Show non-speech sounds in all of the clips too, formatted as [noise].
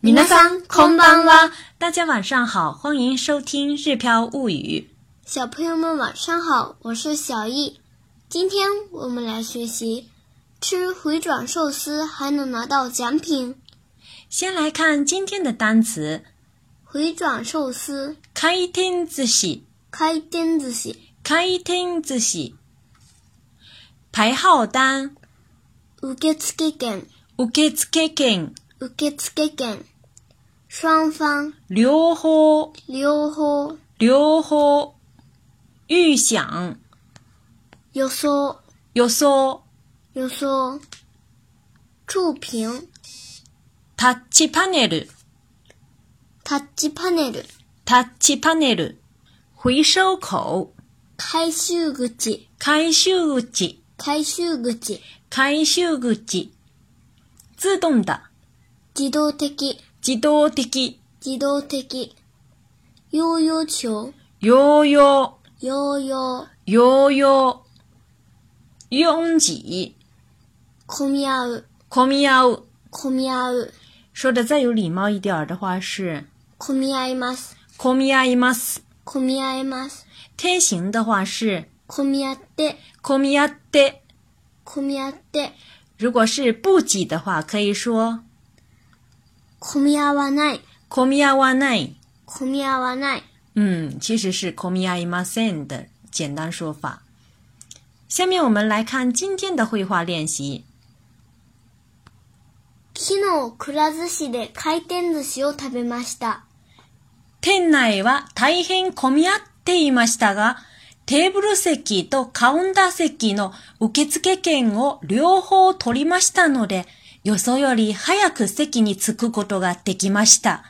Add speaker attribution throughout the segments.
Speaker 1: 你娜桑，空当啦！
Speaker 2: 大家晚上好，欢迎收听《日飘物语》。
Speaker 1: 小朋友们晚上好，我是小易。今天我们来学习吃回转寿司还能拿到奖品。
Speaker 2: 先来看今天的单词：
Speaker 1: 回转寿司、
Speaker 2: 开天子喜、
Speaker 1: 开天子喜、
Speaker 2: 开天子喜、排号单、
Speaker 1: 受け付け券、
Speaker 2: 受け付け券。
Speaker 1: 受付券。双方。
Speaker 2: 両方。
Speaker 1: 両方。
Speaker 2: 両方。预想。
Speaker 1: 予想。
Speaker 2: 予想。
Speaker 1: 予想。触屏。
Speaker 2: タッチパネル。
Speaker 1: タッチパネル。
Speaker 2: タッチパネル。回收口。
Speaker 1: 回収口。
Speaker 2: 回収口。
Speaker 1: 回収口。
Speaker 2: 回収口。自動だ。
Speaker 1: 自動的、
Speaker 2: 自動的、
Speaker 1: 自動的。ヨーヨー球、
Speaker 2: ヨーヨー、
Speaker 1: ヨーヨー、
Speaker 2: ヨーヨー。擁挤、
Speaker 1: 混み合う、
Speaker 2: 混み合う、
Speaker 1: 混み合う。
Speaker 2: 说的再有礼貌一点的话是、
Speaker 1: 混み合います、
Speaker 2: 混み合います、
Speaker 1: 混み合います。
Speaker 2: 天行的话是、
Speaker 1: 混み合って、
Speaker 2: 混み合って、
Speaker 1: 混み合って。
Speaker 2: 如果是不挤的话，可以说。
Speaker 1: 混み合わない。
Speaker 2: 混み合わない。
Speaker 1: 混み合わない。
Speaker 2: 嗯，其实是混み合いません的简单说法。下面我们来看今天的绘画练习。
Speaker 1: 昨日、くら寿司で回転寿司を食べました。
Speaker 2: 店内は大変混み合っていましたが、テーブル席とカウンター席の受付券を両方取りましたので、よそより早く席に着くことができました。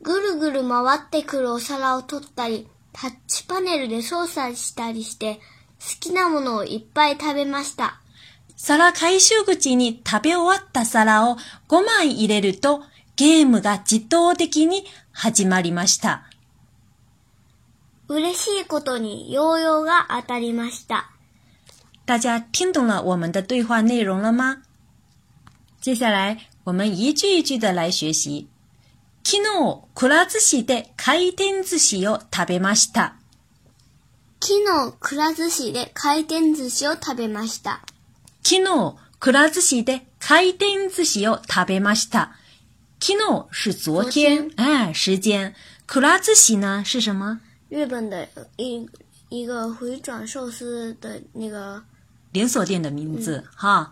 Speaker 1: ぐるぐる回ってくるお皿を取ったり、タッチパネルで操作したりして、好きなものをいっぱい食べました。
Speaker 2: 皿回収口に食べ終わった皿を5枚入れると、ゲームが自動的に始まりました。
Speaker 1: 嬉しいことにヨーヨーが当たりました。
Speaker 2: 大家听懂了我们的对话内容了吗？接下来我们一句一句的来学习。昨日、くら寿司で回転寿司を食べました。
Speaker 1: 昨日、くら寿司で回転寿司を食べました。
Speaker 2: 昨日、くら寿司で回転寿司を食べました。昨日是昨天，哎，时间。くら寿司呢是什么？
Speaker 1: 日本的一一个回转寿司的那个
Speaker 2: 连锁店的名字哈，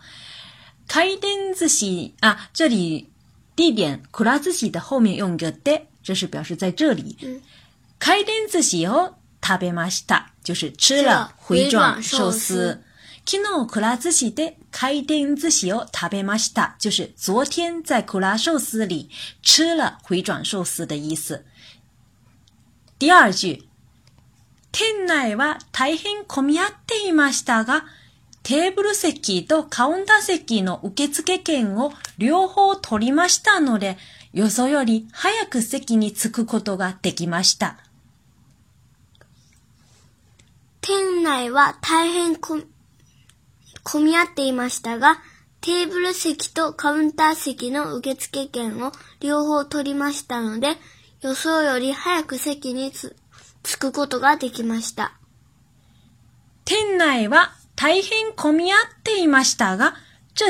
Speaker 2: 开店自习啊，这里地点库拉自习的后面用个的，这是表示在这里。开店自习哦，食べました，就是吃了回
Speaker 1: 转
Speaker 2: 寿司。キノクラ自习的开灯自习哦，食べました。就是昨天在苦辣寿司里吃了回转寿司的意思。第二句。店内は大変混み合っていましたが、テーブル席とカウンター席の受付券を両方取りましたので、よそより早く席に着くことができました。
Speaker 1: 店内は大変混み合っていましたが、テーブル席とカウンター席の受付券を両方取りましたので、予想より早く席に着着くことができました。
Speaker 2: 店内は大変混み合っていましたが、这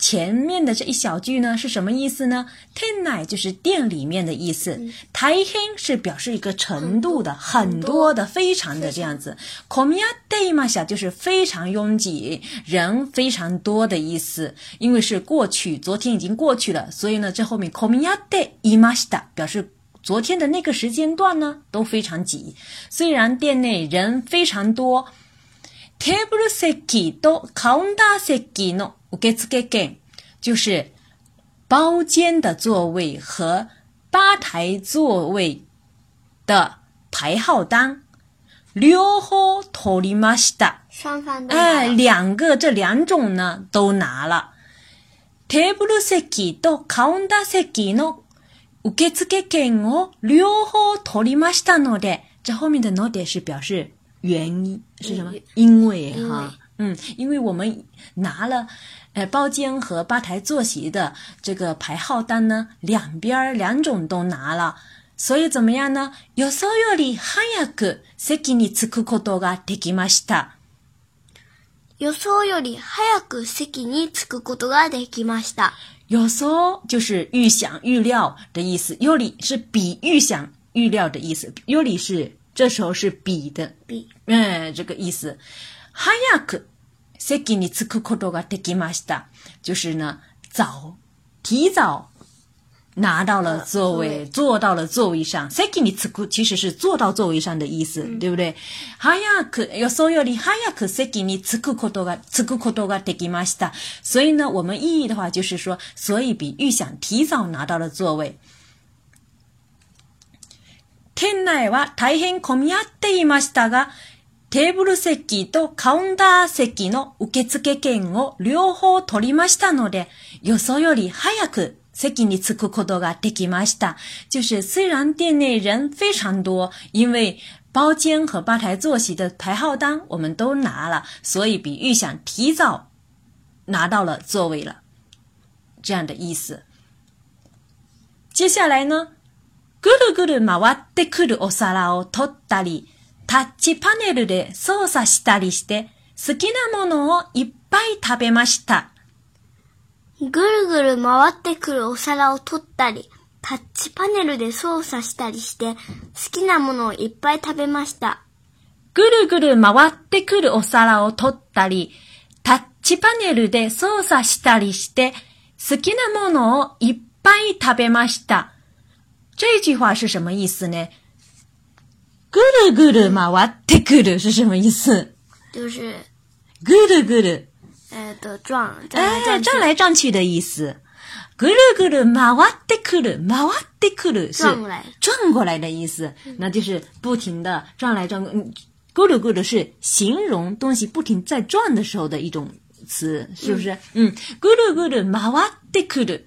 Speaker 2: 前面的这一小句呢是什么意思呢？店内就是店里面的意思，嗯、大変是表示一个程度的、很多的、非常的这样子。混み合っていました就是非常拥挤、人非常多的意思。因为是过去，昨天已经过去了，所以呢，这后面混み合っていました表示。昨天的那个时间段呢都非常挤，虽然店内人非常多。テーブル席とカウンタ席のウケツ就是包间的座位和吧台座位的排号单。リオホトリマシ
Speaker 1: 双方都
Speaker 2: 哎，两个这两种呢都拿了。テーブル席とカウンタ席の受付券を両方取りましたので，这后面的“ので”是表示原因，是什么？因为哈，嗯，因为我们拿了呃包间和吧台坐席的这个排号单呢，两边两种都拿了。それと、また予想より早く席に着くことができました。
Speaker 1: 予想より早く席に着くことができました。
Speaker 2: 有所就是预想预料的意思，より是比预想预料的意思，より是这时候是比的
Speaker 1: 比，
Speaker 2: 嗯，这个意思。早く、先给你つくことができました，就是呢早，提早。拿到了座位，坐到了座位上。席に着く其实是坐到座位上的意思，对不对？早く予想より早く席に着くことが着くことができました。所以呢，我们意译的话就是说，所以比预想提早拿到了座位。店内は大変混み合っていましたが、テーブル席とカウンター席の受付券を両方取りましたので、予想より早く席に着くことができました。达。就是虽然店内人非常多，因为包间和吧台坐席的排号单我们都拿了，所以比预想提早拿到了座位了，这样的意思。接下来呢，ぐるぐる回ってくるお皿を取ったり、タッチパネルで操作したりして、好きなものをいっぱい食べました。
Speaker 1: ぐるぐる回ってくるお皿を取ったり、タッチパネルで操作したりして、好きなものをいっぱい食べました。
Speaker 2: ぐるぐる回ってくるお皿を取ったり、タッチパネルで操作したりして、好きなものをいっぱい食べました。这句话是什么意思呢？ぐるぐる回ってくる是什么意思？
Speaker 1: 就是
Speaker 2: ぐるぐる
Speaker 1: 哎，的转哎，转
Speaker 2: 来转去的意思。咕噜咕噜，马哇滴咕噜，马哇滴咕噜，是转来转过来的意思。那就是不停的转来转咕噜咕噜是形容东西不停在转的时候的一种词，是不是？嗯，咕噜咕噜，马哇滴咕噜，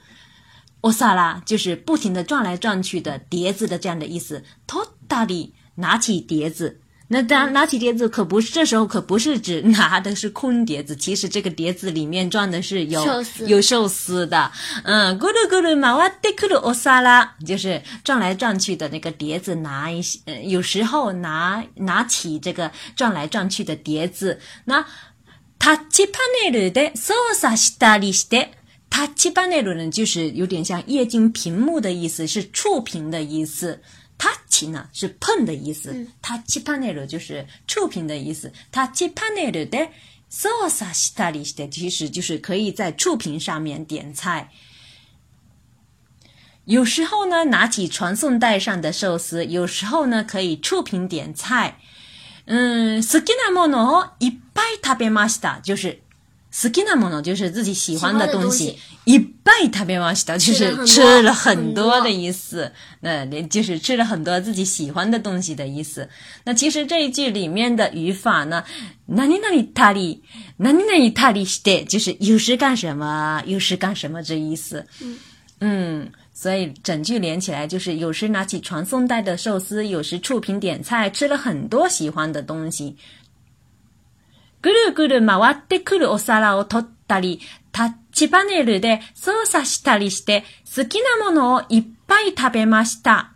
Speaker 2: 我撒拉就是不停的转来转去的碟子的这样的意思。托达里拿起碟子。那当拿起碟子，可不是这时候可不是指 [laughs] 拿的是空碟子，其实这个碟子里面装的是有有寿司的。嗯，咕噜咕噜马哇滴咕噜欧沙拉，就是转来转去的那个碟子拿一，些、有时候拿拿起这个转来转去的碟子。那 touch panel 的 sauce da 的 touch panel 呢，就是有点像液晶屏幕的意思，是触屏的意思。他 o u 呢是碰的意思他 o u c h 就是触屏的意思他 o u c h 的 s o s a s i 的其实就是可以在触屏上面点菜。有时候呢拿起传送带上的寿司，有时候呢可以触屏点菜。嗯，Sukinamon o i p 就是。skina m o 就是自己喜欢的东西一 b a i ta b 就是吃了很多的意思，那连就是吃了很多自己喜欢的东西的意思。那其实这一句里面的语法呢哪里哪里 n 里，哪里哪里他里 n a 就是有时干什么，有时干什么这意思。嗯，所以整句连起来就是有时拿起传送带的寿司，有时触屏点菜，吃了很多喜欢的东西。ぐるぐる回ってくるお皿を取ったり、タッチパネルで操作したりして、好きなものをいっぱい食べました。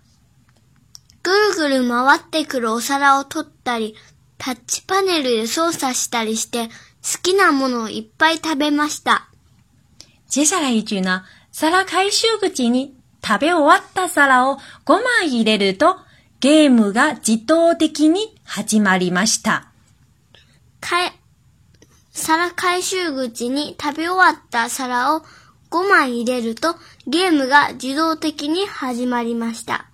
Speaker 1: ぐるぐる回ってくるお皿を取ったり、タッチパネルで操作したりして、好きなものをいっぱい食べました。
Speaker 2: 接下来一句呢、皿回収口に食べ終わった皿を5枚入れると、ゲームが自動的に始まりました。
Speaker 1: かえ、皿回収口に食べ終わった皿を5枚入れるとゲームが自動的に始まりました。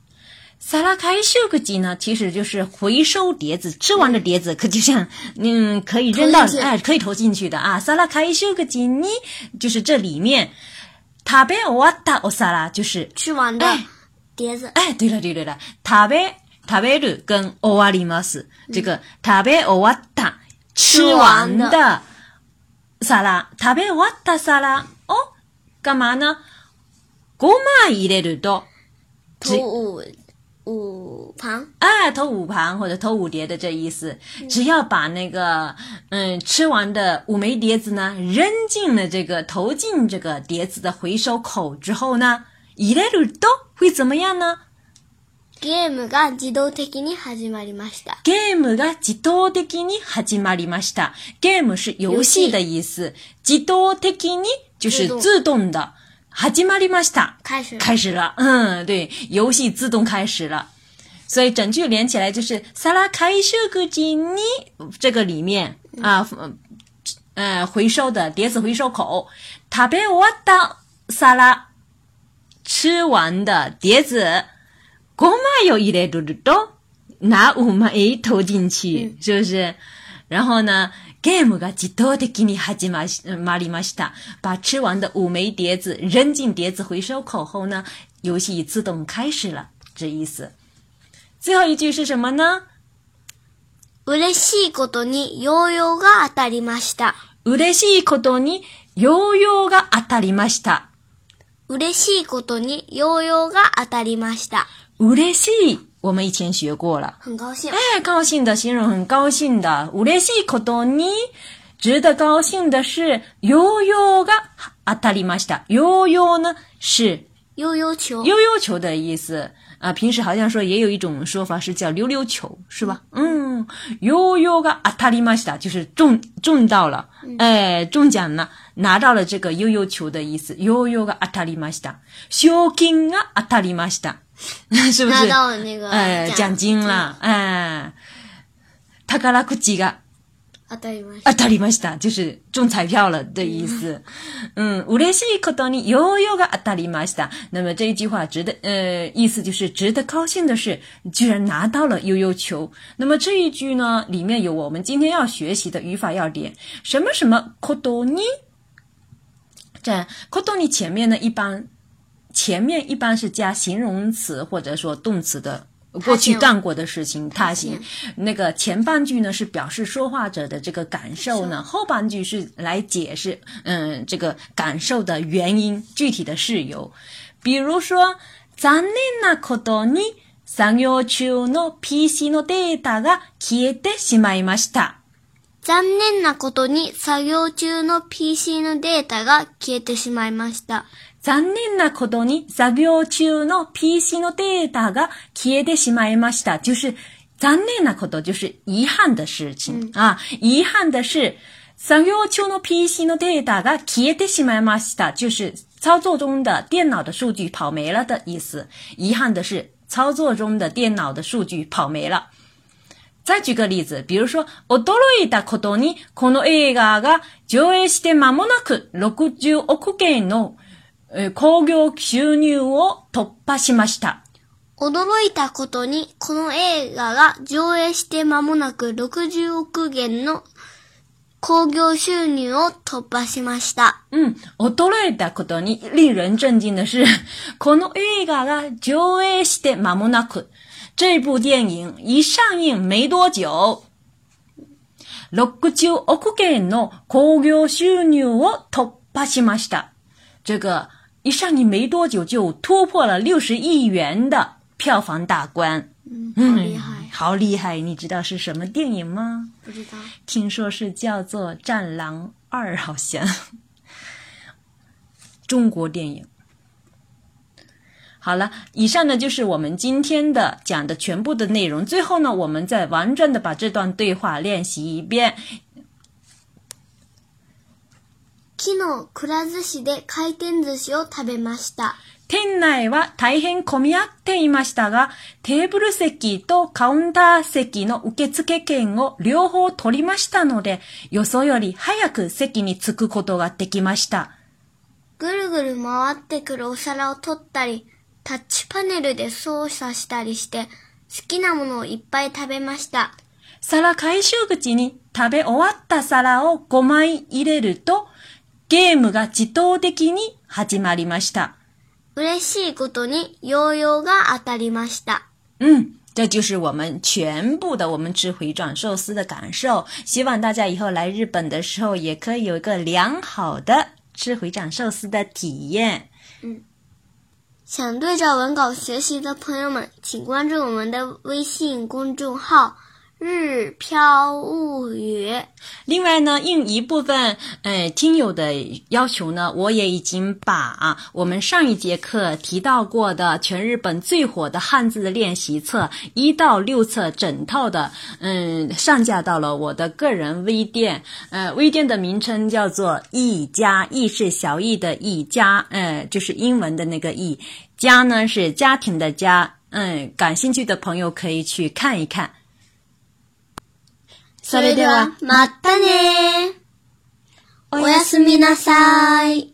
Speaker 2: 皿回収口呢，其实就是回收碟子，吃完的碟子可就像嗯，可以扔到哎，可以投进去的啊。萨拉开秀个就是这里面，食べ終わったお皿、就是
Speaker 1: 吃完的碟子。
Speaker 2: 哎，对了对了对了，食べ食べる跟終わります，这个食べ終わった吃完的，沙拉，食べ終わった沙拉哦，干嘛呢？五枚入れると
Speaker 1: 投五五盘。
Speaker 2: 哎，投五盘或者投五碟的这意思。只要把那个嗯吃完的五枚碟子呢，扔进了这个投进这个碟子的回收口之后呢，入れると会怎么样呢？
Speaker 1: ゲームが自動的に始まりました。
Speaker 2: ゲームが自動的に始まりました。ゲームし、よしです。自動的に就是自动的，始まりました。
Speaker 1: 开始，
Speaker 2: 开始了。嗯，对，游戏自动开始了。所以整句连起来就是サラ開ける時に这个里面啊，呃，回收的碟子回收口。食べ終わったサラ，吃完的碟子。五枚要一粒粒的都拿五枚投进去，是不是？然后呢，ゲームが自動的に始まりました。把吃完的五枚碟子扔进碟子回收口后呢，游戏自动开始了，这意思。最后一句是什么呢？
Speaker 1: 嬉しいことにようようが当たりました。
Speaker 2: 嬉しいことにようようが当たりました。
Speaker 1: 嬉しいことにようようが当たりました。
Speaker 2: ウレ西，我们以前学过了，
Speaker 1: 很高兴。
Speaker 2: 哎，高兴的形容，很高兴的。ウレ西可多尼，值得高兴的是ヨヨが当たりました。ヨヨ呢是
Speaker 1: 悠悠球，
Speaker 2: 悠悠球的意思啊。平时好像说也有一种说法是叫溜溜球，是吧？嗯，ヨヨが当たりました，就是中中到了，哎，中奖了，拿到了这个悠悠球的意思。悠悠が当たりました，賞金が当たりました。[laughs] 是不是
Speaker 1: 拿到了那个
Speaker 2: 呃奖金了？哎，
Speaker 1: 他可拉库几个？
Speaker 2: 啊，达里马斯达，就是中彩票了的意思。嗯，我认识口多尼悠悠的阿达里马斯达。那么这一句话值得，呃，意思就是值得高兴的是，居然拿到了悠悠球。那么这一句呢，里面有我们今天要学习的语法要点，什么什么可多尼？在样，可多尼前面呢一般。前面一般是加形容词或者说动词的过去干过的事情，他行。那个前半句呢是表示说话者的这个感受呢，后半句是来解释嗯这个感受的原因，具体的事由。比如说，残念なことに作業中の PC のデータが消えてしまいました。
Speaker 1: 残念なことに作業中の PC のデータが消えてしまいました。
Speaker 2: 残念なことに作業中の PC のデータが消えてしまいました。就是残念なこと就是遺憾的事情。あ、遺憾的是、作業中の PC のデータが消えてしまいました。就是操作中的電脑的数据跑没了的意思。遗憾的是、操作中的電脑的数据跑没了。再举个例子，比如说、驚いたことに、この映画が上映して間もなく60億件の工業収入を突破しました。
Speaker 1: 驚いたことに、この映画が上映して間もなく60億元の興行収入を突破しました。
Speaker 2: うん。驚いたことに、令人震惊的是、[laughs] この映画が上映して間もなく、这部电影一上映没多久、60億元の興行収入を突破しました。这个一上映没多久就突破了六十亿元的票房大关，
Speaker 1: 嗯，好厉害，
Speaker 2: 好厉害！你知道是什么电影吗？
Speaker 1: 不知道，
Speaker 2: 听说是叫做《战狼二》，好像 [laughs] 中国电影。好了，以上呢就是我们今天的讲的全部的内容。最后呢，我们再完整的把这段对话练习一遍。
Speaker 1: 昨日、くら寿司で回転寿司を食べました。
Speaker 2: 店内は大変混み合っていましたが、テーブル席とカウンター席の受付券を両方取りましたので、予想より早く席に着くことができました。
Speaker 1: ぐるぐる回ってくるお皿を取ったり、タッチパネルで操作したりして、好きなものをいっぱい食べました。
Speaker 2: 皿回収口に食べ終わった皿を5枚入れると、ゲームが自動的に始まりました。
Speaker 1: 嬉しいことにヨーヨーが当たりました。
Speaker 2: 嗯，这就是我们全部的我们吃回转寿司的感受。希望大家以后来日本的时候，也可以有一个良好的吃回转寿司的体验。
Speaker 1: 嗯，想对照文稿学习的朋友们，请关注我们的微信公众号。日飘物语。
Speaker 2: 另外呢，应一部分呃听友的要求呢，我也已经把我们上一节课提到过的全日本最火的汉字练习册一到六册整套的，嗯，上架到了我的个人微店。呃，微店的名称叫做“一家”，“一”是小易的“一”，家，呃，就是英文的那个“易，家呢是家庭的“家”。嗯，感兴趣的朋友可以去看一看。
Speaker 1: それでは、またねおやすみなさい。